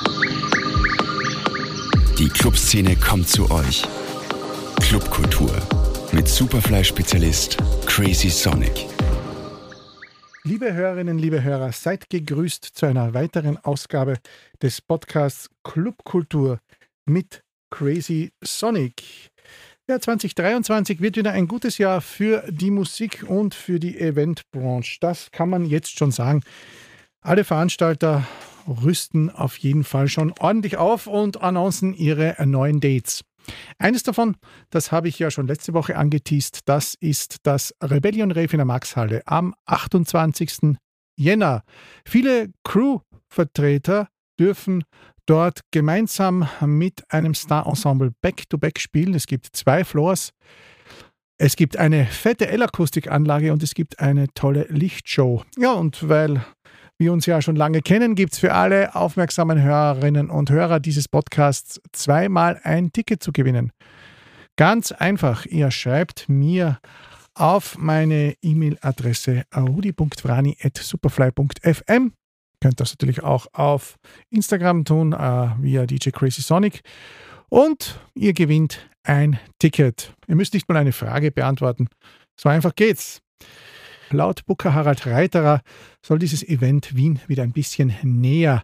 Die Clubszene kommt zu euch. Clubkultur mit Superfly-Spezialist Crazy Sonic. Liebe Hörerinnen, liebe Hörer, seid gegrüßt zu einer weiteren Ausgabe des Podcasts Clubkultur mit Crazy Sonic. Ja, 2023 wird wieder ein gutes Jahr für die Musik und für die Eventbranche. Das kann man jetzt schon sagen. Alle Veranstalter rüsten auf jeden Fall schon ordentlich auf und annoncen ihre neuen Dates. Eines davon, das habe ich ja schon letzte Woche angeteased, das ist das Rebellion Rave in der Maxhalle am 28. Jänner. Viele Crew-Vertreter dürfen dort gemeinsam mit einem Star-Ensemble Back-to-Back spielen. Es gibt zwei Floors. Es gibt eine fette L-Akustikanlage und es gibt eine tolle Lichtshow. Ja, und weil wir uns ja schon lange kennen, gibt es für alle aufmerksamen Hörerinnen und Hörer dieses Podcasts zweimal ein Ticket zu gewinnen. Ganz einfach, ihr schreibt mir auf meine E-Mail-Adresse rudi.vrani.superfly.fm Könnt das natürlich auch auf Instagram tun, äh, via DJ Crazy Sonic. Und ihr gewinnt ein Ticket. Ihr müsst nicht mal eine Frage beantworten. So einfach geht's. Laut Booker Harald Reiterer soll dieses Event Wien wieder ein bisschen näher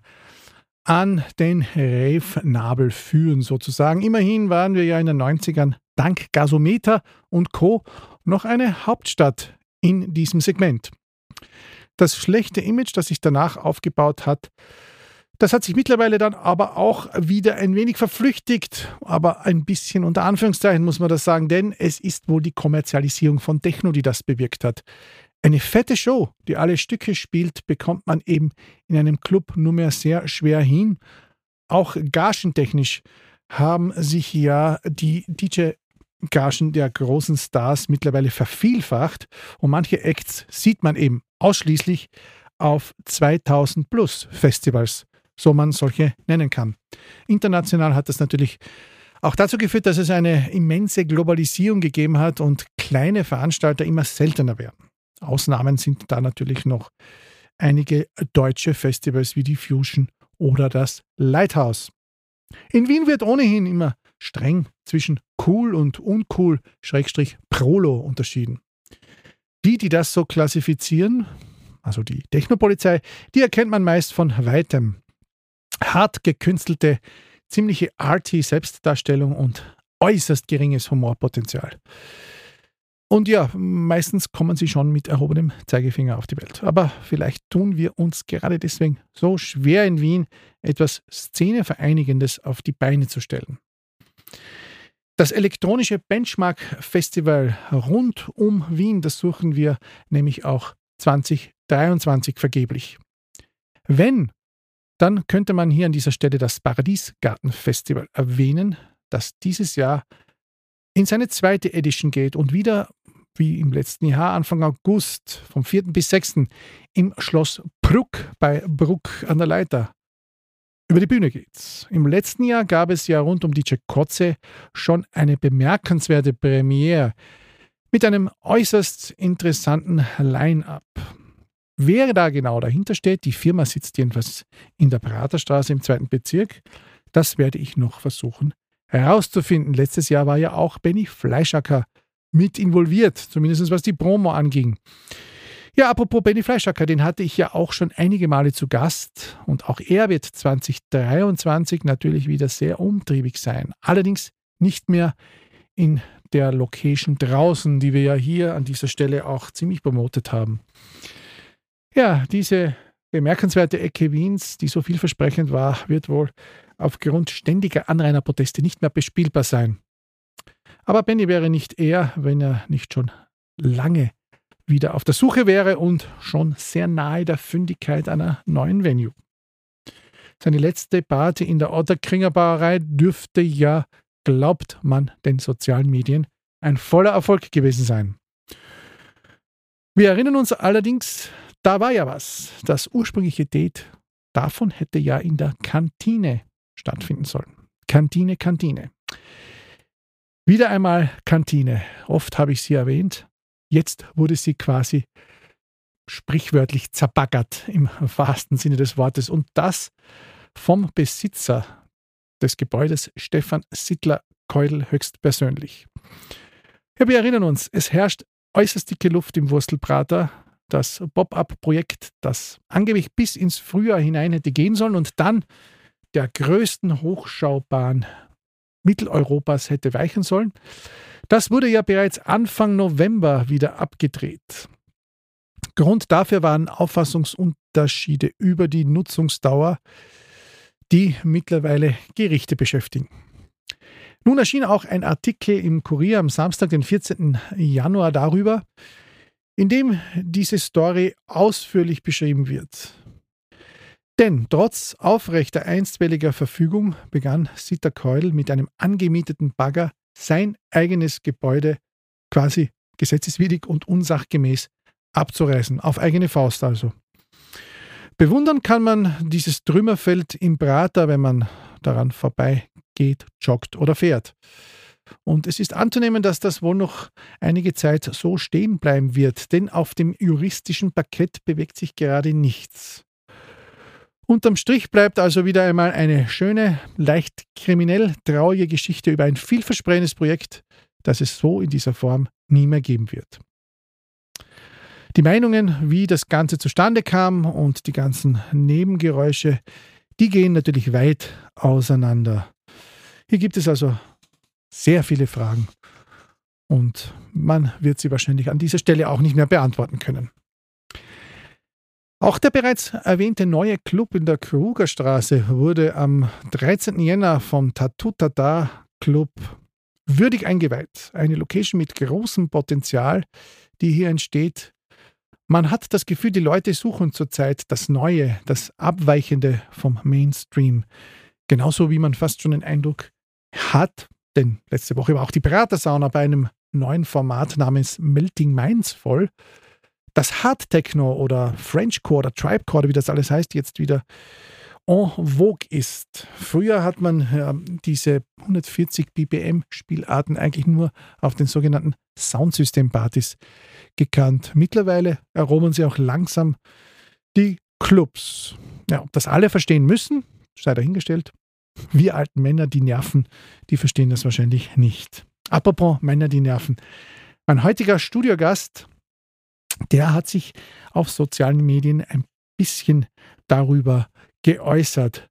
an den Rave-Nabel führen, sozusagen. Immerhin waren wir ja in den 90ern dank Gasometer und Co. noch eine Hauptstadt in diesem Segment. Das schlechte Image, das sich danach aufgebaut hat, das hat sich mittlerweile dann aber auch wieder ein wenig verflüchtigt, aber ein bisschen unter Anführungszeichen muss man das sagen, denn es ist wohl die Kommerzialisierung von Techno, die das bewirkt hat. Eine fette Show, die alle Stücke spielt, bekommt man eben in einem Club nur mehr sehr schwer hin. Auch gagentechnisch haben sich ja die DJ Gagen der großen Stars mittlerweile vervielfacht und manche Acts sieht man eben ausschließlich auf 2000 plus Festivals, so man solche nennen kann. International hat das natürlich auch dazu geführt, dass es eine immense Globalisierung gegeben hat und kleine Veranstalter immer seltener werden. Ausnahmen sind da natürlich noch einige deutsche Festivals wie die Fusion oder das Lighthouse. In Wien wird ohnehin immer streng zwischen cool und uncool, Schrägstrich Prolo unterschieden. Die, die das so klassifizieren, also die Technopolizei, die erkennt man meist von weitem. Hart gekünstelte, ziemliche arty Selbstdarstellung und äußerst geringes Humorpotenzial. Und ja, meistens kommen sie schon mit erhobenem Zeigefinger auf die Welt. Aber vielleicht tun wir uns gerade deswegen so schwer in Wien, etwas Szenevereinigendes auf die Beine zu stellen. Das elektronische Benchmark Festival rund um Wien, das suchen wir nämlich auch 2023 vergeblich. Wenn, dann könnte man hier an dieser Stelle das Paradiesgarten Festival erwähnen, das dieses Jahr in seine zweite Edition geht und wieder wie im letzten Jahr, Anfang August, vom 4. bis 6. im Schloss Bruck bei Bruck an der Leiter über die Bühne geht's. Im letzten Jahr gab es ja rund um DJ Kotze schon eine bemerkenswerte Premiere mit einem äußerst interessanten Line-up. Wer da genau dahinter steht, die Firma sitzt jedenfalls in der Praterstraße im zweiten Bezirk, das werde ich noch versuchen herauszufinden. Letztes Jahr war ja auch Benny Fleischacker mit involviert, zumindest was die Promo anging. Ja, apropos Benny Fleischacker, den hatte ich ja auch schon einige Male zu Gast und auch er wird 2023 natürlich wieder sehr umtriebig sein. Allerdings nicht mehr in der Location draußen, die wir ja hier an dieser Stelle auch ziemlich promotet haben. Ja, diese bemerkenswerte Ecke Wiens, die so vielversprechend war, wird wohl aufgrund ständiger Anrainerproteste nicht mehr bespielbar sein. Aber Benny wäre nicht er, wenn er nicht schon lange wieder auf der Suche wäre und schon sehr nahe der Fündigkeit einer neuen Venue. Seine letzte Party in der Otterkringer Brauerei dürfte ja, glaubt man den sozialen Medien, ein voller Erfolg gewesen sein. Wir erinnern uns allerdings, da war ja was. Das ursprüngliche Date davon hätte ja in der Kantine stattfinden sollen. Kantine, Kantine. Wieder einmal Kantine. Oft habe ich sie erwähnt. Jetzt wurde sie quasi sprichwörtlich zerbaggert im wahrsten Sinne des Wortes. Und das vom Besitzer des Gebäudes, Stefan Sittler-Keudel, höchstpersönlich. Ja, wir erinnern uns, es herrscht äußerst dicke Luft im Wurstelprater. Das Pop-up-Projekt, das angeblich bis ins Frühjahr hinein hätte gehen sollen und dann der größten Hochschaubahn Mitteleuropas hätte weichen sollen. Das wurde ja bereits Anfang November wieder abgedreht. Grund dafür waren Auffassungsunterschiede über die Nutzungsdauer, die mittlerweile Gerichte beschäftigen. Nun erschien auch ein Artikel im Kurier am Samstag, den 14. Januar darüber, in dem diese Story ausführlich beschrieben wird. Denn trotz aufrechter einstweiliger Verfügung begann Sita Keudel mit einem angemieteten Bagger sein eigenes Gebäude quasi gesetzeswidrig und unsachgemäß abzureißen, auf eigene Faust also. Bewundern kann man dieses Trümmerfeld im Prater, wenn man daran vorbeigeht, joggt oder fährt. Und es ist anzunehmen, dass das wohl noch einige Zeit so stehen bleiben wird, denn auf dem juristischen Parkett bewegt sich gerade nichts. Unterm Strich bleibt also wieder einmal eine schöne, leicht kriminell traurige Geschichte über ein vielversprechendes Projekt, das es so in dieser Form nie mehr geben wird. Die Meinungen, wie das Ganze zustande kam und die ganzen Nebengeräusche, die gehen natürlich weit auseinander. Hier gibt es also sehr viele Fragen und man wird sie wahrscheinlich an dieser Stelle auch nicht mehr beantworten können. Auch der bereits erwähnte neue Club in der Krugerstraße wurde am 13. Jänner vom Tatutata Club würdig eingeweiht. Eine Location mit großem Potenzial, die hier entsteht. Man hat das Gefühl, die Leute suchen zurzeit das Neue, das Abweichende vom Mainstream. Genauso wie man fast schon den Eindruck hat, denn letzte Woche war auch die Pratersauna bei einem neuen Format namens Melting Minds voll das Hard Techno oder Frenchcore oder Tribecore, wie das alles heißt, jetzt wieder en vogue ist. Früher hat man äh, diese 140 BPM Spielarten eigentlich nur auf den sogenannten Soundsystem-Partys gekannt. Mittlerweile erobern sie auch langsam die Clubs. Ja, ob das alle verstehen müssen, sei dahingestellt. Wir alten Männer, die nerven, die verstehen das wahrscheinlich nicht. Apropos Männer, die nerven. Mein heutiger Studiogast der hat sich auf sozialen Medien ein bisschen darüber geäußert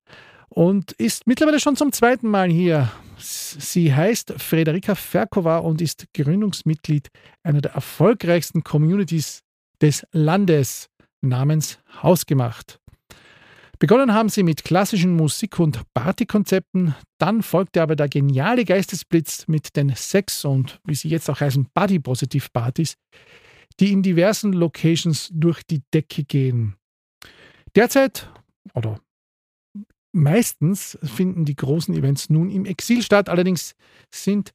und ist mittlerweile schon zum zweiten Mal hier. Sie heißt Frederika Ferkova und ist Gründungsmitglied einer der erfolgreichsten Communities des Landes namens Hausgemacht. Begonnen haben sie mit klassischen Musik- und Partykonzepten, dann folgte aber der geniale Geistesblitz mit den Sex- und, wie sie jetzt auch heißen, Body-Positiv-Partys, die in diversen Locations durch die Decke gehen. Derzeit oder meistens finden die großen Events nun im Exil statt, allerdings sind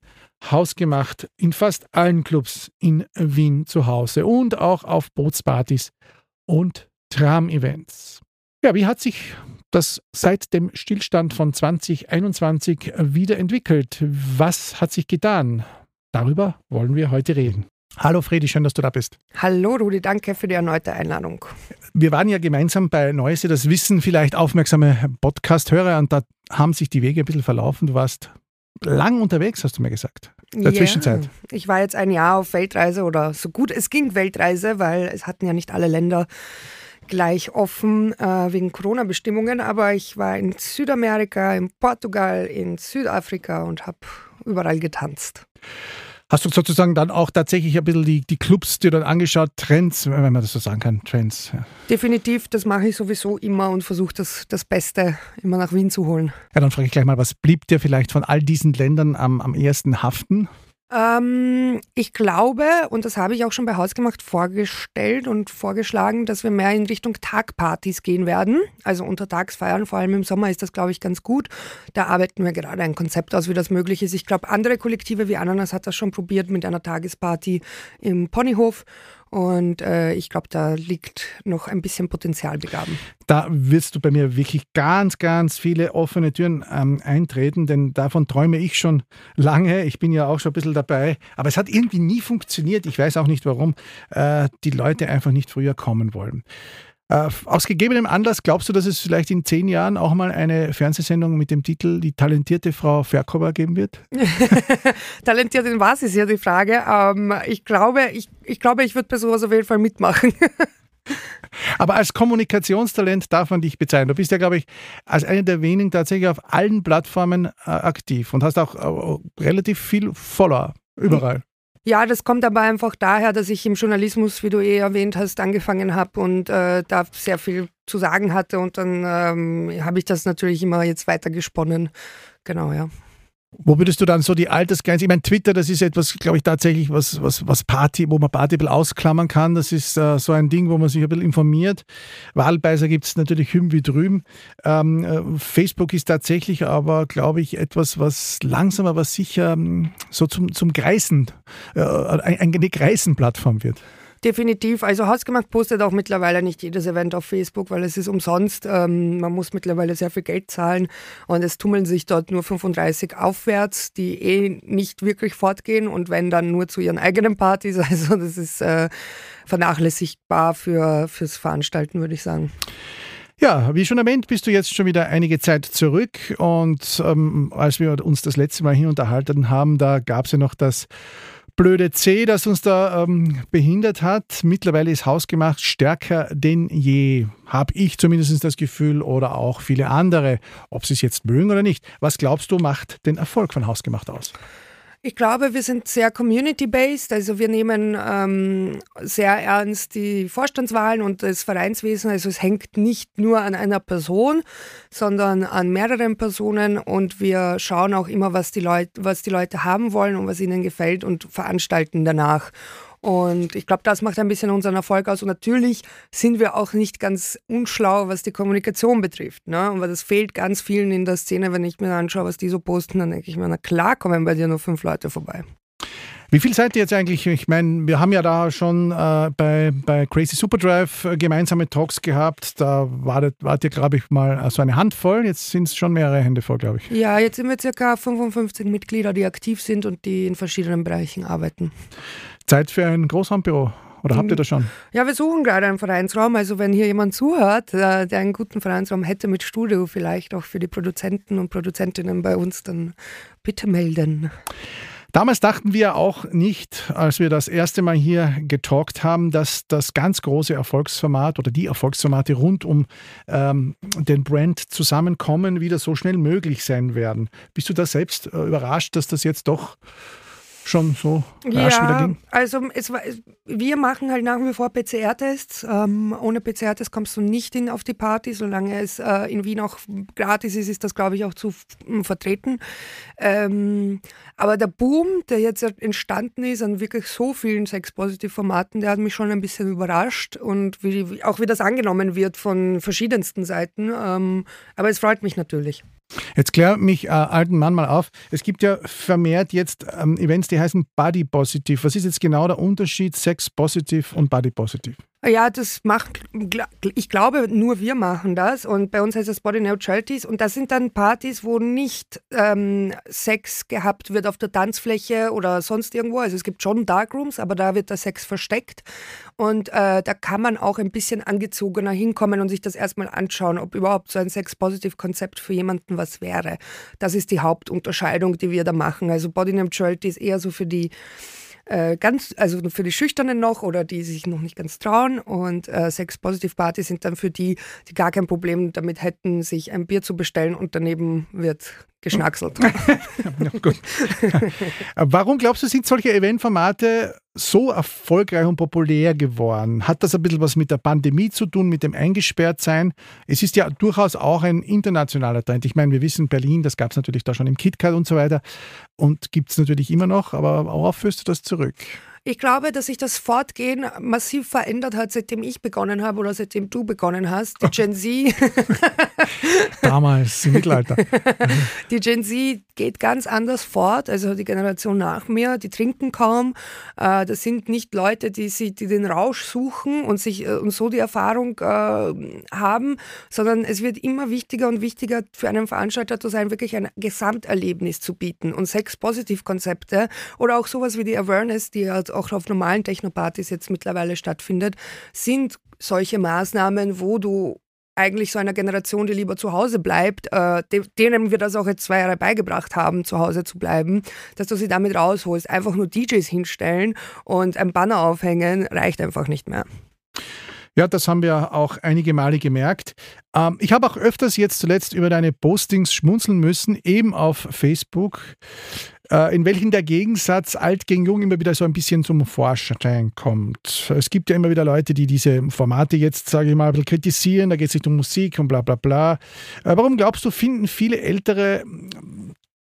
hausgemacht in fast allen Clubs in Wien zu Hause und auch auf Bootspartys und Tram-Events. Ja, wie hat sich das seit dem Stillstand von 2021 wieder entwickelt? Was hat sich getan? Darüber wollen wir heute reden. Hallo Fredi, schön, dass du da bist. Hallo Rudi, danke für die erneute Einladung. Wir waren ja gemeinsam bei Neuse, das wissen vielleicht aufmerksame Podcast-Hörer und da haben sich die Wege ein bisschen verlaufen. Du warst lang unterwegs, hast du mir gesagt. In der yeah. Zwischenzeit. Ich war jetzt ein Jahr auf Weltreise oder so gut es ging Weltreise, weil es hatten ja nicht alle Länder gleich offen äh, wegen Corona-Bestimmungen, aber ich war in Südamerika, in Portugal, in Südafrika und habe überall getanzt. Hast du sozusagen dann auch tatsächlich ein bisschen die, die Clubs dir dann angeschaut, Trends, wenn man das so sagen kann, Trends? Ja. Definitiv, das mache ich sowieso immer und versuche das, das Beste immer nach Wien zu holen. Ja, dann frage ich gleich mal, was blieb dir vielleicht von all diesen Ländern am, am ersten haften? Ähm, ich glaube, und das habe ich auch schon bei Hausgemacht vorgestellt und vorgeschlagen, dass wir mehr in Richtung Tagpartys gehen werden. Also Untertagsfeiern, vor allem im Sommer ist das, glaube ich, ganz gut. Da arbeiten wir gerade ein Konzept aus, wie das möglich ist. Ich glaube, andere Kollektive wie Ananas hat das schon probiert mit einer Tagesparty im Ponyhof. Und äh, ich glaube, da liegt noch ein bisschen Potenzial begraben. Da wirst du bei mir wirklich ganz, ganz viele offene Türen ähm, eintreten, denn davon träume ich schon lange. Ich bin ja auch schon ein bisschen dabei. Aber es hat irgendwie nie funktioniert. Ich weiß auch nicht warum. Äh, die Leute einfach nicht früher kommen wollen. Äh, aus gegebenem Anlass glaubst du, dass es vielleicht in zehn Jahren auch mal eine Fernsehsendung mit dem Titel Die talentierte Frau Verkober geben wird? Talentiert in was ist ja die Frage. Ähm, ich glaube, ich, ich glaube, ich würde bei sowas auf jeden Fall mitmachen. Aber als Kommunikationstalent darf man dich bezeichnen. Du bist ja, glaube ich, als einer der wenigen tatsächlich auf allen Plattformen äh, aktiv und hast auch äh, relativ viel Follower überall. Ja, das kommt aber einfach daher, dass ich im Journalismus, wie du eh erwähnt hast, angefangen habe und äh, da sehr viel zu sagen hatte und dann ähm, habe ich das natürlich immer jetzt weitergesponnen. Genau, ja. Wo würdest du dann so die Altersgrenze? Ich meine, Twitter, das ist etwas, glaube ich, tatsächlich was, was, was Party, wo man Party ein bisschen ausklammern kann. Das ist äh, so ein Ding, wo man sich ein bisschen informiert. Wahlbeiser gibt es natürlich hüm wie drüben. Ähm, äh, Facebook ist tatsächlich aber, glaube ich, etwas, was langsam aber sicher ähm, so zum, zum Greisen, äh, eine Greisenplattform wird. Definitiv. Also Hausgemacht postet auch mittlerweile nicht jedes Event auf Facebook, weil es ist umsonst. Ähm, man muss mittlerweile sehr viel Geld zahlen und es tummeln sich dort nur 35 aufwärts, die eh nicht wirklich fortgehen und wenn dann nur zu ihren eigenen Partys. Also das ist äh, vernachlässigbar für, fürs Veranstalten, würde ich sagen. Ja, wie schon erwähnt, bist du jetzt schon wieder einige Zeit zurück und ähm, als wir uns das letzte Mal hier unterhalten haben, da gab es ja noch das blöde C, das uns da ähm, behindert hat. Mittlerweile ist Hausgemacht stärker denn je. Habe ich zumindest das Gefühl oder auch viele andere, ob sie es jetzt mögen oder nicht. Was glaubst du, macht den Erfolg von Hausgemacht aus? Ich glaube, wir sind sehr community-based, also wir nehmen ähm, sehr ernst die Vorstandswahlen und das Vereinswesen. Also es hängt nicht nur an einer Person, sondern an mehreren Personen und wir schauen auch immer, was die, Leut was die Leute haben wollen und was ihnen gefällt und veranstalten danach. Und ich glaube, das macht ein bisschen unseren Erfolg aus. Und natürlich sind wir auch nicht ganz unschlau, was die Kommunikation betrifft. Ne? Und das fehlt ganz vielen in der Szene. Wenn ich mir anschaue, was die so posten, dann denke ich mir, na klar kommen bei dir nur fünf Leute vorbei. Wie viel seid ihr jetzt eigentlich? Ich meine, wir haben ja da schon äh, bei, bei Crazy Superdrive äh, gemeinsame Talks gehabt. Da wart, wart ihr, glaube ich, mal äh, so eine Handvoll. Jetzt sind es schon mehrere Hände voll, glaube ich. Ja, jetzt sind wir circa 55 Mitglieder, die aktiv sind und die in verschiedenen Bereichen arbeiten. Zeit für ein Großraumbüro. Oder habt ihr das schon? Ja, wir suchen gerade einen Vereinsraum. Also wenn hier jemand zuhört, äh, der einen guten Vereinsraum hätte mit Studio, vielleicht auch für die Produzenten und Produzentinnen bei uns, dann bitte melden. Damals dachten wir auch nicht, als wir das erste Mal hier getalkt haben, dass das ganz große Erfolgsformat oder die Erfolgsformate rund um ähm, den Brand zusammenkommen, wieder so schnell möglich sein werden. Bist du da selbst äh, überrascht, dass das jetzt doch schon so rasch ja, wieder ging? Also es war, wir machen halt nach wie vor PCR-Tests. Ähm, ohne PCR-Test kommst du nicht in, auf die Party. Solange es äh, in Wien auch gratis ist, ist das, glaube ich, auch zu vertreten. Ähm, aber der Boom, der jetzt entstanden ist an wirklich so vielen Sex-Positive-Formaten, der hat mich schon ein bisschen überrascht und wie, auch wie das angenommen wird von verschiedensten Seiten. Ähm, aber es freut mich natürlich. Jetzt klär mich äh, alten Mann mal auf. Es gibt ja vermehrt jetzt ähm, Events, die heißen Body Positive. Was ist jetzt genau der Unterschied Sex Positive und Body Positive? Ja, das macht, ich glaube, nur wir machen das und bei uns heißt das Body Neutralities und das sind dann Partys, wo nicht ähm, Sex gehabt wird auf der Tanzfläche oder sonst irgendwo. Also es gibt schon Darkrooms, aber da wird der Sex versteckt und äh, da kann man auch ein bisschen angezogener hinkommen und sich das erstmal anschauen, ob überhaupt so ein Sex-Positive-Konzept für jemanden was wäre. Das ist die Hauptunterscheidung, die wir da machen. Also Body Neutrality ist eher so für die äh, ganz, also für die Schüchternen noch oder die sich noch nicht ganz trauen. Und äh, Sex-Positive-Partys sind dann für die, die gar kein Problem damit hätten, sich ein Bier zu bestellen und daneben wird geschnackselt. ja, Warum glaubst du, sind solche Eventformate so erfolgreich und populär geworden? Hat das ein bisschen was mit der Pandemie zu tun, mit dem Eingesperrtsein? Es ist ja durchaus auch ein internationaler Trend. Ich meine, wir wissen, Berlin, das gab es natürlich da schon im KitKat und so weiter und gibt es natürlich immer noch, aber worauf führst du das zurück? Ich glaube, dass sich das Fortgehen massiv verändert hat, seitdem ich begonnen habe oder seitdem du begonnen hast. Die Gen Z. Damals im Mittelalter. die Gen Z geht ganz anders fort. Also die Generation nach mir, die trinken kaum. Äh, das sind nicht Leute, die, sie, die den Rausch suchen und, sich, äh, und so die Erfahrung äh, haben, sondern es wird immer wichtiger und wichtiger für einen Veranstalter zu sein, wirklich ein Gesamterlebnis zu bieten. Und Sex-Positiv-Konzepte oder auch sowas wie die Awareness, die halt auch auf normalen Technopartys jetzt mittlerweile stattfindet, sind solche Maßnahmen, wo du eigentlich so einer Generation, die lieber zu Hause bleibt, äh, denen wir das auch jetzt zwei Jahre beigebracht haben, zu Hause zu bleiben, dass du sie damit rausholst. Einfach nur DJs hinstellen und ein Banner aufhängen, reicht einfach nicht mehr. Ja, das haben wir auch einige Male gemerkt. Ähm, ich habe auch öfters jetzt zuletzt über deine Postings schmunzeln müssen, eben auf Facebook, in welchen der Gegensatz alt gegen jung immer wieder so ein bisschen zum Vorschein kommt. Es gibt ja immer wieder Leute, die diese Formate jetzt, sage ich mal, ein bisschen kritisieren, da geht es nicht um Musik und bla bla bla. Äh, warum glaubst du, finden viele Ältere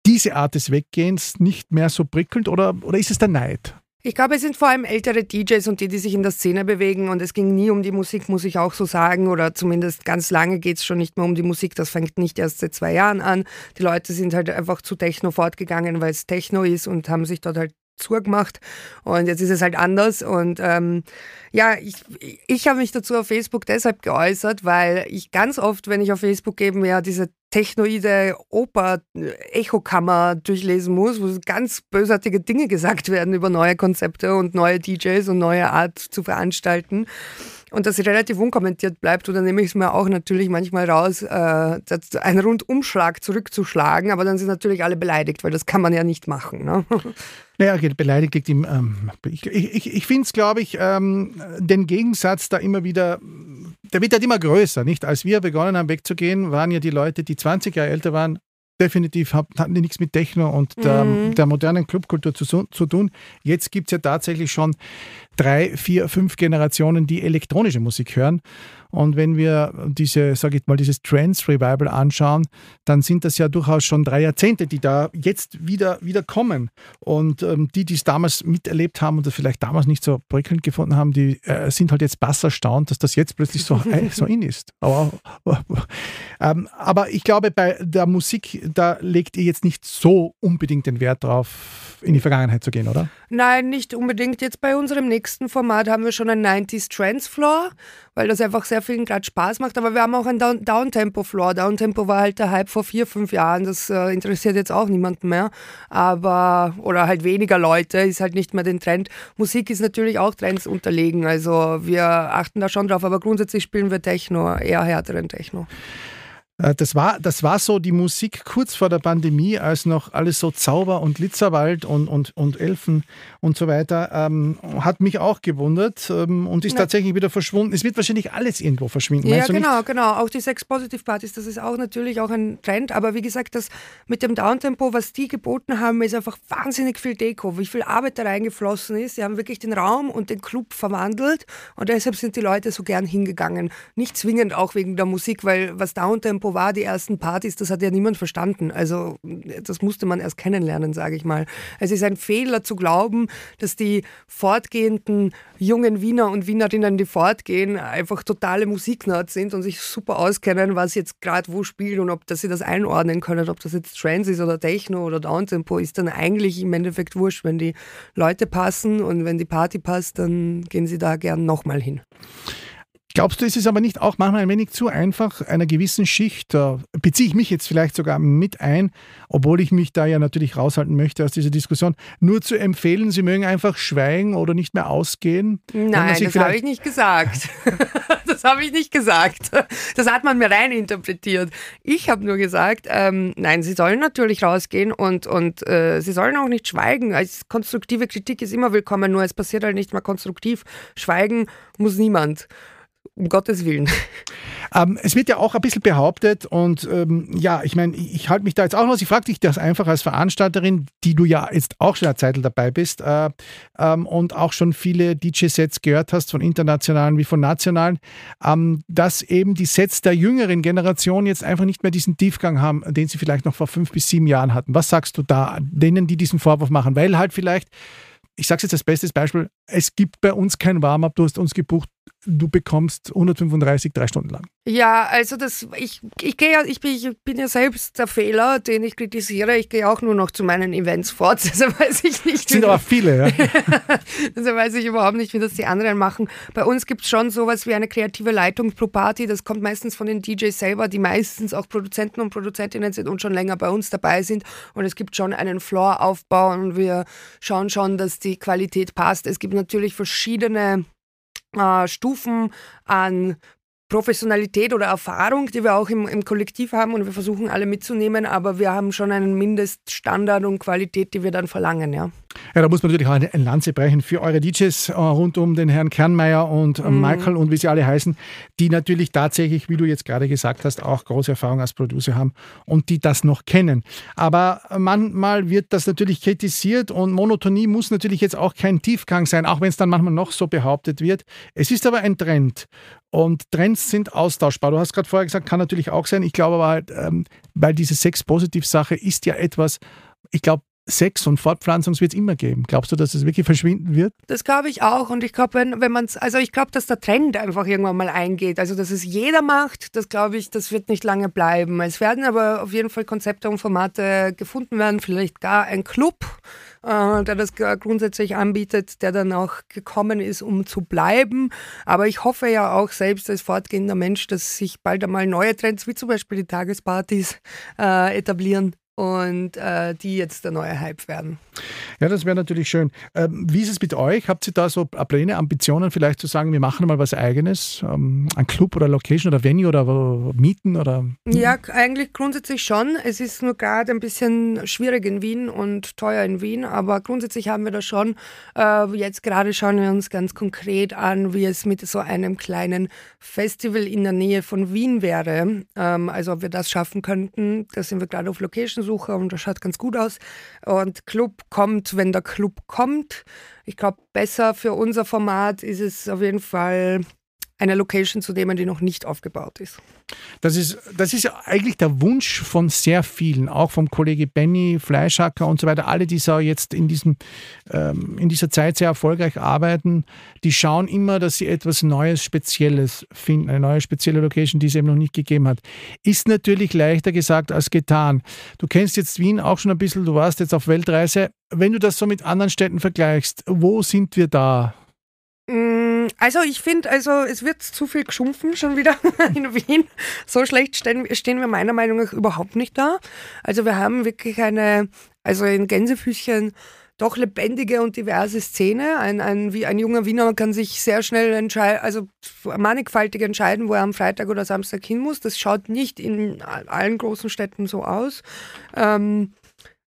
diese Art des Weggehens nicht mehr so prickelnd oder, oder ist es der Neid? Ich glaube, es sind vor allem ältere DJs und die, die sich in der Szene bewegen. Und es ging nie um die Musik, muss ich auch so sagen. Oder zumindest ganz lange geht es schon nicht mehr um die Musik. Das fängt nicht erst seit zwei Jahren an. Die Leute sind halt einfach zu Techno fortgegangen, weil es Techno ist und haben sich dort halt zugemacht. Und jetzt ist es halt anders. Und ähm, ja, ich, ich habe mich dazu auf Facebook deshalb geäußert, weil ich ganz oft, wenn ich auf Facebook eben ja diese technoide Oper-Echokammer durchlesen muss, wo ganz bösartige Dinge gesagt werden über neue Konzepte und neue DJs und neue Art zu veranstalten und dass sie relativ unkommentiert bleibt. Dann nehme ich es mir auch natürlich manchmal raus, äh, einen Rundumschlag zurückzuschlagen, aber dann sind natürlich alle beleidigt, weil das kann man ja nicht machen. Ne? Naja, beleidigt liegt im. Ähm, ich ich, ich finde es, glaube ich, ähm, den Gegensatz da immer wieder, der wird halt immer größer. Nicht? Als wir begonnen haben wegzugehen, waren ja die Leute, die 20 Jahre älter waren, definitiv hatten die nichts mit Techno und der, mhm. der modernen Clubkultur zu, zu tun. Jetzt gibt es ja tatsächlich schon drei, vier, fünf Generationen, die elektronische Musik hören. Und wenn wir diese, sage ich mal, dieses Trance Revival anschauen, dann sind das ja durchaus schon drei Jahrzehnte, die da jetzt wieder, wieder kommen. Und ähm, die, die es damals miterlebt haben und das vielleicht damals nicht so prickelnd gefunden haben, die äh, sind halt jetzt bass erstaunt, dass das jetzt plötzlich so, äh, so in ist. Aber, ähm, aber ich glaube, bei der Musik, da legt ihr jetzt nicht so unbedingt den Wert drauf, in die Vergangenheit zu gehen, oder? Nein, nicht unbedingt. Jetzt bei unserem nächsten Format haben wir schon ein 90s Trance Floor, weil das einfach sehr vielen gerade Spaß macht. Aber wir haben auch ein Down Downtempo Floor. Downtempo war halt der Hype vor vier, fünf Jahren. Das äh, interessiert jetzt auch niemanden mehr. Aber, oder halt weniger Leute, ist halt nicht mehr den Trend. Musik ist natürlich auch Trends unterlegen. Also wir achten da schon drauf. Aber grundsätzlich spielen wir Techno, eher härteren Techno. Äh, das war, das war so die Musik kurz vor der Pandemie, als noch alles so Zauber und Glitzerwald und, und, und Elfen und so weiter, ähm, hat mich auch gewundert ähm, und ist ja. tatsächlich wieder verschwunden. Es wird wahrscheinlich alles irgendwo verschwinden. Ja, genau, nicht? genau. Auch die Sex Positive Partys, das ist auch natürlich auch ein Trend. Aber wie gesagt, das mit dem Downtempo, was die geboten haben, ist einfach wahnsinnig viel Deko. Wie viel Arbeit da reingeflossen ist. Sie haben wirklich den Raum und den Club verwandelt und deshalb sind die Leute so gern hingegangen. Nicht zwingend auch wegen der Musik, weil was Downtempo War, die ersten Partys, das hat ja niemand verstanden. Also das musste man erst kennenlernen, sage ich mal. Es ist ein Fehler zu glauben, dass die fortgehenden jungen Wiener und Wienerinnen, die fortgehen, einfach totale Musiknerds sind und sich super auskennen, was jetzt gerade wo spielt und ob dass sie das einordnen können, ob das jetzt Trance ist oder Techno oder Downtempo, ist dann eigentlich im Endeffekt wurscht. Wenn die Leute passen und wenn die Party passt, dann gehen sie da gern nochmal hin. Glaubst du, ist es aber nicht auch manchmal ein wenig zu einfach, einer gewissen Schicht, da beziehe ich mich jetzt vielleicht sogar mit ein, obwohl ich mich da ja natürlich raushalten möchte aus dieser Diskussion, nur zu empfehlen, sie mögen einfach schweigen oder nicht mehr ausgehen? Nein, das habe ich nicht gesagt. das habe ich nicht gesagt. Das hat man mir rein interpretiert. Ich habe nur gesagt, ähm, nein, sie sollen natürlich rausgehen und, und äh, sie sollen auch nicht schweigen. Als konstruktive Kritik ist immer willkommen, nur es passiert halt nicht mehr konstruktiv. Schweigen muss niemand um Gottes Willen. Ähm, es wird ja auch ein bisschen behauptet und ähm, ja, ich meine, ich, halte mich da jetzt auch noch, ich frage dich das einfach als Veranstalterin, die du ja jetzt auch schon eine Zeit dabei bist äh, ähm, und auch schon viele DJ-Sets gehört hast, von internationalen wie von nationalen, ähm, dass eben die Sets der jüngeren Generation jetzt einfach nicht mehr diesen Tiefgang haben, den sie vielleicht noch vor fünf bis sieben Jahren hatten. Was sagst du da denen, die diesen Vorwurf machen? Weil halt vielleicht ich sage es jetzt als bestes Beispiel, es gibt bei uns kein Warm-up, du hast uns gebucht, du bekommst 135 drei Stunden lang. Ja, also das, ich, ich gehe ja, ich bin, ich bin ja selbst der Fehler, den ich kritisiere. Ich gehe auch nur noch zu meinen Events fort. Also weiß ich nicht. Sind aber viele, ja. also weiß ich überhaupt nicht, wie das die anderen machen. Bei uns gibt es schon sowas wie eine kreative Leitung pro Party. Das kommt meistens von den DJs selber, die meistens auch Produzenten und Produzentinnen sind und schon länger bei uns dabei sind. Und es gibt schon einen Floor-Aufbau und wir schauen schon, dass die Qualität passt. Es gibt natürlich verschiedene Stufen an Professionalität oder Erfahrung, die wir auch im, im Kollektiv haben und wir versuchen alle mitzunehmen, aber wir haben schon einen Mindeststandard und Qualität, die wir dann verlangen, ja. Ja, da muss man natürlich auch eine, Lanze brechen für eure DJs äh, rund um den Herrn Kernmeier und äh, mhm. Michael und wie sie alle heißen, die natürlich tatsächlich, wie du jetzt gerade gesagt hast, auch große Erfahrung als Producer haben und die das noch kennen. Aber manchmal wird das natürlich kritisiert und Monotonie muss natürlich jetzt auch kein Tiefgang sein, auch wenn es dann manchmal noch so behauptet wird. Es ist aber ein Trend und Trends sind austauschbar. Du hast gerade vorher gesagt, kann natürlich auch sein. Ich glaube aber halt, ähm, weil diese Sex-Positiv-Sache ist ja etwas, ich glaube, Sex und Fortpflanzung wird es immer geben. Glaubst du, dass es wirklich verschwinden wird? Das glaube ich auch. Und ich glaube, wenn, wenn man es, also ich glaube, dass der Trend einfach irgendwann mal eingeht. Also, dass es jeder macht, das glaube ich, das wird nicht lange bleiben. Es werden aber auf jeden Fall Konzepte und Formate gefunden werden, vielleicht gar ein Club, äh, der das grundsätzlich anbietet, der dann auch gekommen ist, um zu bleiben. Aber ich hoffe ja auch selbst als fortgehender Mensch, dass sich bald einmal neue Trends, wie zum Beispiel die Tagespartys, äh, etablieren und äh, die jetzt der neue Hype werden. Ja, das wäre natürlich schön. Ähm, wie ist es mit euch? Habt ihr da so Pläne, Ambitionen, vielleicht zu sagen, wir machen mal was Eigenes? Ähm, ein Club oder Location oder Venue oder Mieten? Oder? Ja, eigentlich grundsätzlich schon. Es ist nur gerade ein bisschen schwierig in Wien und teuer in Wien, aber grundsätzlich haben wir das schon. Äh, jetzt gerade schauen wir uns ganz konkret an, wie es mit so einem kleinen Festival in der Nähe von Wien wäre. Ähm, also ob wir das schaffen könnten. Da sind wir gerade auf Location Besucher und das schaut ganz gut aus. Und Club kommt, wenn der Club kommt. Ich glaube, besser für unser Format ist es auf jeden Fall eine Location zu nehmen, die noch nicht aufgebaut ist. Das ist, das ist eigentlich der Wunsch von sehr vielen, auch vom Kollege Benny, Fleischhacker und so weiter. Alle, die so jetzt in, diesem, ähm, in dieser Zeit sehr erfolgreich arbeiten, die schauen immer, dass sie etwas Neues, Spezielles finden, eine neue spezielle Location, die es eben noch nicht gegeben hat. Ist natürlich leichter gesagt als getan. Du kennst jetzt Wien auch schon ein bisschen, du warst jetzt auf Weltreise. Wenn du das so mit anderen Städten vergleichst, wo sind wir da? Also ich finde, also es wird zu viel geschumpfen schon wieder in Wien. So schlecht stehen, stehen wir meiner Meinung nach überhaupt nicht da. Also wir haben wirklich eine, also in Gänsefüßchen doch lebendige und diverse Szene. Ein, ein, wie ein junger Wiener kann sich sehr schnell entscheiden, also mannigfaltig entscheiden, wo er am Freitag oder Samstag hin muss. Das schaut nicht in allen großen Städten so aus. Ähm,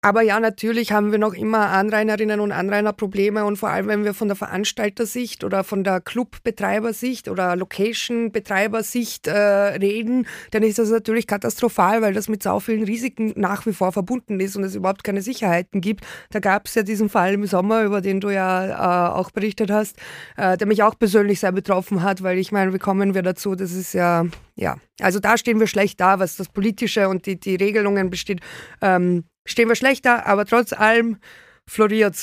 aber ja, natürlich haben wir noch immer Anrainerinnen und Anrainer Probleme und vor allem, wenn wir von der Veranstaltersicht oder von der Clubbetreibersicht oder Location-Betreibersicht äh, reden, dann ist das natürlich katastrophal, weil das mit so vielen Risiken nach wie vor verbunden ist und es überhaupt keine Sicherheiten gibt. Da gab es ja diesen Fall im Sommer, über den du ja äh, auch berichtet hast, äh, der mich auch persönlich sehr betroffen hat, weil ich meine, wie kommen wir dazu? Das ist ja, ja, also da stehen wir schlecht da, was das Politische und die, die Regelungen besteht. Ähm, stehen wir schlechter, aber trotz allem floriert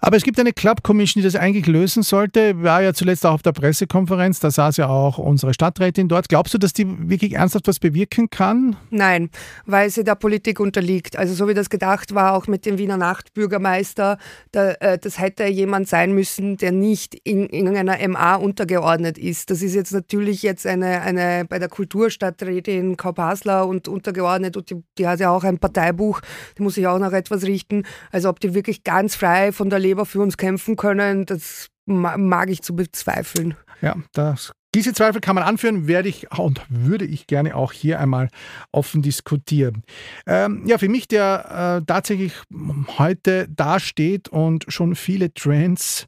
aber es gibt eine Club Commission, die das eigentlich lösen sollte. War ja zuletzt auch auf der Pressekonferenz, da saß ja auch unsere Stadträtin dort. Glaubst du, dass die wirklich ernsthaft was bewirken kann? Nein, weil sie der Politik unterliegt. Also so wie das gedacht war, auch mit dem Wiener Nachtbürgermeister, da, äh, das hätte jemand sein müssen, der nicht in irgendeiner MA untergeordnet ist. Das ist jetzt natürlich jetzt eine, eine bei der Kulturstadträtin Kaupasler und untergeordnet und die, die hat ja auch ein Parteibuch, die muss sich auch noch etwas richten. Also ob die wirklich ganz frei von der Leber für uns kämpfen können, das mag ich zu bezweifeln. Ja, das diese Zweifel kann man anführen, werde ich und würde ich gerne auch hier einmal offen diskutieren. Ähm, ja, für mich, der äh, tatsächlich heute dasteht und schon viele Trends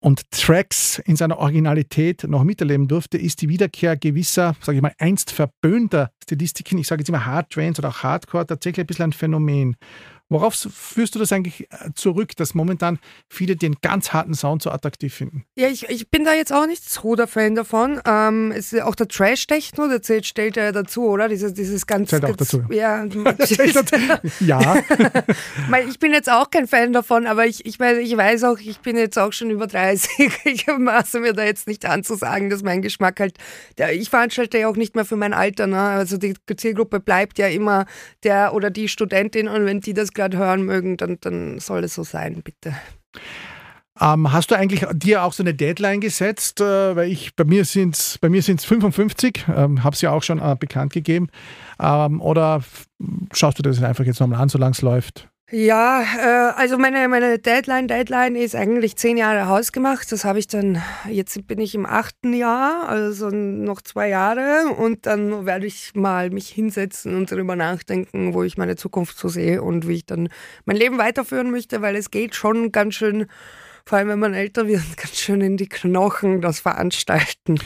und Tracks in seiner Originalität noch miterleben durfte, ist die Wiederkehr gewisser, sage ich mal, einst verböhnter Stilistiken, ich sage jetzt immer Hard Trends oder auch Hardcore, tatsächlich ein bisschen ein Phänomen. Worauf führst du das eigentlich äh, zurück, dass momentan viele den ganz harten Sound so attraktiv finden? Ja, ich, ich bin da jetzt auch nicht so der Fan davon. Ähm, es ist auch der Trash-Techno, der zählt, stellt ja dazu, oder? Dieses, dieses ganz. Zählt auch dazu. Ja, ja. ich bin jetzt auch kein Fan davon, aber ich, ich, weiß, ich weiß auch, ich bin jetzt auch schon über 30. Ich maße mir da jetzt nicht an zu sagen, dass mein Geschmack halt. Der, ich veranstalte ja auch nicht mehr für mein Alter. Ne? Also die Zielgruppe bleibt ja immer der oder die Studentin und wenn die das gerade hören mögen, dann, dann soll es so sein, bitte. Ähm, hast du eigentlich dir auch so eine Deadline gesetzt? Äh, weil ich bei mir sind es bei mir sind's 55, ähm, habe es ja auch schon äh, bekannt gegeben. Ähm, oder schaust du das einfach jetzt nochmal an, solange es läuft? Ja, äh, also meine, meine Deadline, Deadline ist eigentlich zehn Jahre hausgemacht. Das habe ich dann, jetzt bin ich im achten Jahr, also noch zwei Jahre. Und dann werde ich mal mich hinsetzen und darüber nachdenken, wo ich meine Zukunft so sehe und wie ich dann mein Leben weiterführen möchte, weil es geht schon ganz schön, vor allem wenn man älter wird, ganz schön in die Knochen, das Veranstalten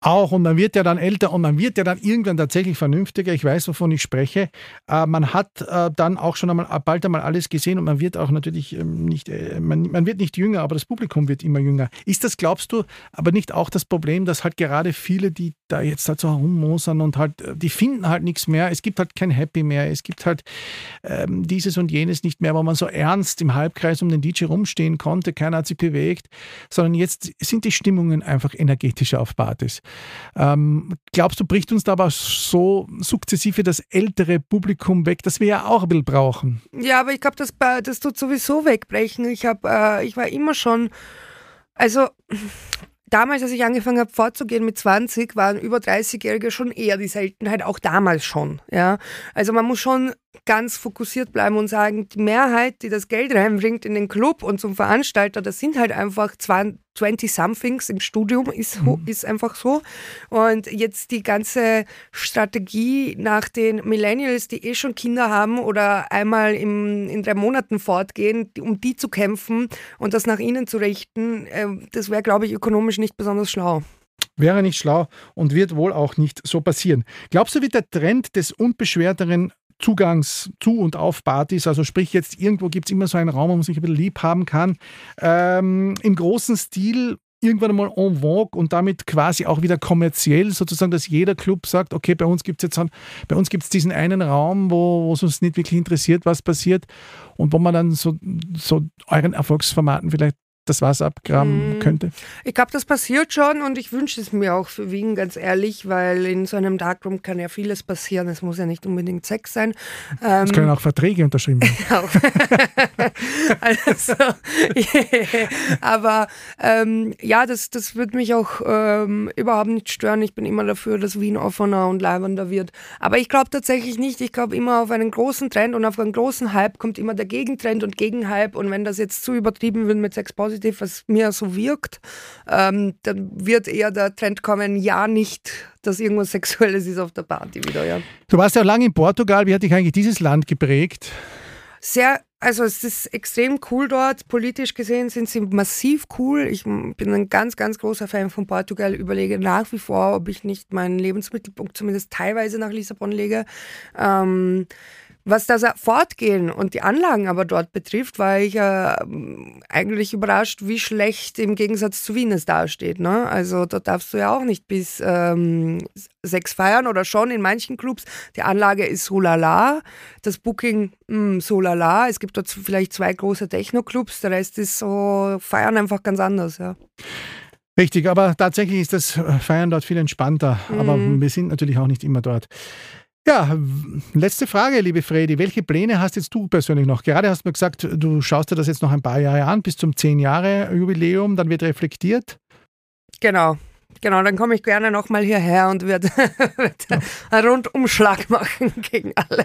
auch und man wird ja dann älter und man wird ja dann irgendwann tatsächlich vernünftiger. Ich weiß, wovon ich spreche. Äh, man hat äh, dann auch schon einmal bald einmal alles gesehen und man wird auch natürlich ähm, nicht, äh, man, man wird nicht jünger, aber das Publikum wird immer jünger. Ist das, glaubst du, aber nicht auch das Problem, dass halt gerade viele, die da jetzt halt so rummosern und halt, die finden halt nichts mehr. Es gibt halt kein Happy mehr. Es gibt halt ähm, dieses und jenes nicht mehr, wo man so ernst im Halbkreis um den DJ rumstehen konnte. Keiner hat sich bewegt, sondern jetzt sind die Stimmungen einfach energetischer auf Partys. Ähm, glaubst du, bricht uns da aber so sukzessive das ältere Publikum weg, das wir ja auch ein bisschen brauchen? Ja, aber ich glaube, das, das tut sowieso wegbrechen. Ich, hab, äh, ich war immer schon, also damals, als ich angefangen habe vorzugehen mit 20, waren über 30-Jährige schon eher die Seltenheit, auch damals schon. Ja? Also man muss schon ganz fokussiert bleiben und sagen, die Mehrheit, die das Geld reinbringt in den Club und zum Veranstalter, das sind halt einfach 20-somethings im Studium, ist, mhm. ist einfach so. Und jetzt die ganze Strategie nach den Millennials, die eh schon Kinder haben oder einmal im, in drei Monaten fortgehen, um die zu kämpfen und das nach ihnen zu richten, äh, das wäre, glaube ich, ökonomisch nicht besonders schlau. Wäre nicht schlau und wird wohl auch nicht so passieren. Glaubst du, wird der Trend des unbeschwerteren Zugangs zu und auf Partys. Also sprich, jetzt irgendwo gibt es immer so einen Raum, wo man sich ein bisschen lieb haben kann. Ähm, Im großen Stil irgendwann einmal en vogue und damit quasi auch wieder kommerziell, sozusagen, dass jeder Club sagt, okay, bei uns gibt es jetzt bei uns gibt es diesen einen Raum, wo, wo es uns nicht wirklich interessiert, was passiert und wo man dann so, so euren Erfolgsformaten vielleicht das Wasser abgraben hm. könnte? Ich glaube, das passiert schon und ich wünsche es mir auch für Wien, ganz ehrlich, weil in so einem Darkroom kann ja vieles passieren. Es muss ja nicht unbedingt Sex sein. Es können ähm, auch Verträge unterschrieben werden. also, yeah. Aber ähm, ja, das, das wird mich auch ähm, überhaupt nicht stören. Ich bin immer dafür, dass Wien offener und leibender wird. Aber ich glaube tatsächlich nicht. Ich glaube immer auf einen großen Trend und auf einen großen Hype kommt immer der Gegentrend und Gegenhype. Und wenn das jetzt zu übertrieben wird mit Sex Positive, positiv, was mir so wirkt, ähm, dann wird eher der Trend kommen, ja nicht, dass irgendwas Sexuelles ist auf der Party wieder. Ja. Du warst ja lange in Portugal. Wie hat dich eigentlich dieses Land geprägt? Sehr also es ist extrem cool dort. Politisch gesehen sind sie massiv cool. Ich bin ein ganz, ganz großer Fan von Portugal. Überlege nach wie vor, ob ich nicht meinen Lebensmittelpunkt zumindest teilweise nach Lissabon lege. Ähm, was das Fortgehen und die Anlagen aber dort betrifft, war ich äh, eigentlich überrascht, wie schlecht im Gegensatz zu Wien es dasteht. Ne? Also dort darfst du ja auch nicht bis ähm, sechs feiern oder schon in manchen Clubs. Die Anlage ist so lala, das Booking mh, hm, so lala. Es gibt dort vielleicht zwei große Techno-Clubs, der Rest ist so, feiern einfach ganz anders. Ja. Richtig, aber tatsächlich ist das Feiern dort viel entspannter. Mhm. Aber wir sind natürlich auch nicht immer dort. Ja, letzte Frage, liebe Fredi. Welche Pläne hast jetzt du persönlich noch? Gerade hast du mir gesagt, du schaust dir das jetzt noch ein paar Jahre an, bis zum 10-Jahre-Jubiläum, dann wird reflektiert. Genau, Genau, dann komme ich gerne nochmal hierher und werde ja. einen Rundumschlag machen gegen alle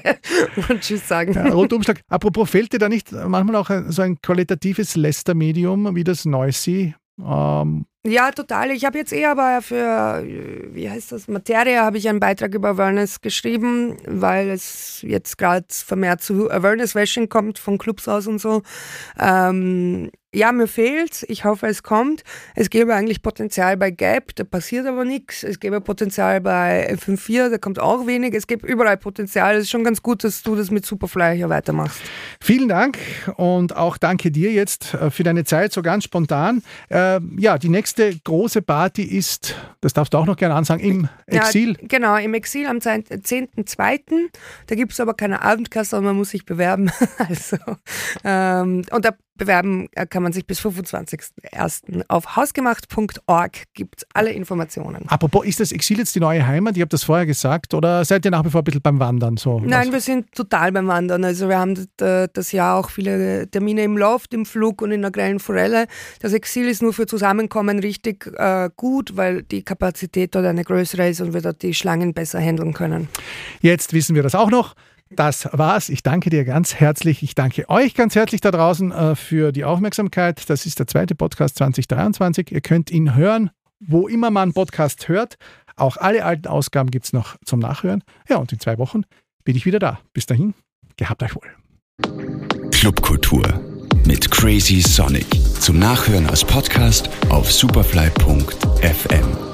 und Tschüss sagen. Ja, Rundumschlag. Apropos, fehlt dir da nicht manchmal auch so ein qualitatives Lester-Medium wie das Noisy? Ähm, ja, total. Ich habe jetzt eher aber für, wie heißt das, Materie, habe ich einen Beitrag über Awareness geschrieben, weil es jetzt gerade vermehrt zu Awareness-Washing kommt von Clubs aus und so. Ähm, ja, mir fehlt Ich hoffe, es kommt. Es gäbe eigentlich Potenzial bei Gap, da passiert aber nichts. Es gäbe Potenzial bei F54, da kommt auch wenig. Es gibt überall Potenzial. Es ist schon ganz gut, dass du das mit Superfly hier weitermachst. Vielen Dank und auch danke dir jetzt äh, für deine Zeit, so ganz spontan. Äh, ja, die nächste große Party ist, das darfst du auch noch gerne ansagen, im Exil. Ja, genau, im Exil am 10.2. Da gibt es aber keine Abendkasse, man muss sich bewerben. also, ähm, und da bewerben äh, kann man sich bis 25.01. Auf hausgemacht.org gibt es alle Informationen. Apropos, ist das Exil jetzt die neue Heimat? Ich habe das vorher gesagt. Oder seid ihr nach wie vor ein bisschen beim Wandern? So, Nein, wir sind total beim Wandern. Also wir haben das Jahr auch viele Termine im Loft, im Flug und in der grellen Forelle. Das Exil ist nur für Zusammenkommen richtig äh, gut, weil die Kapazität dort eine größere ist und wir dort die Schlangen besser handeln können. Jetzt wissen wir das auch noch. Das war's. Ich danke dir ganz herzlich. Ich danke euch ganz herzlich da draußen äh, für die Aufmerksamkeit. Das ist der zweite Podcast 2023. Ihr könnt ihn hören, wo immer man Podcast hört. Auch alle alten Ausgaben gibt es noch zum Nachhören. Ja, und in zwei Wochen bin ich wieder da. Bis dahin, gehabt euch wohl. Clubkultur mit Crazy Sonic. Zum Nachhören als Podcast auf superfly.fm.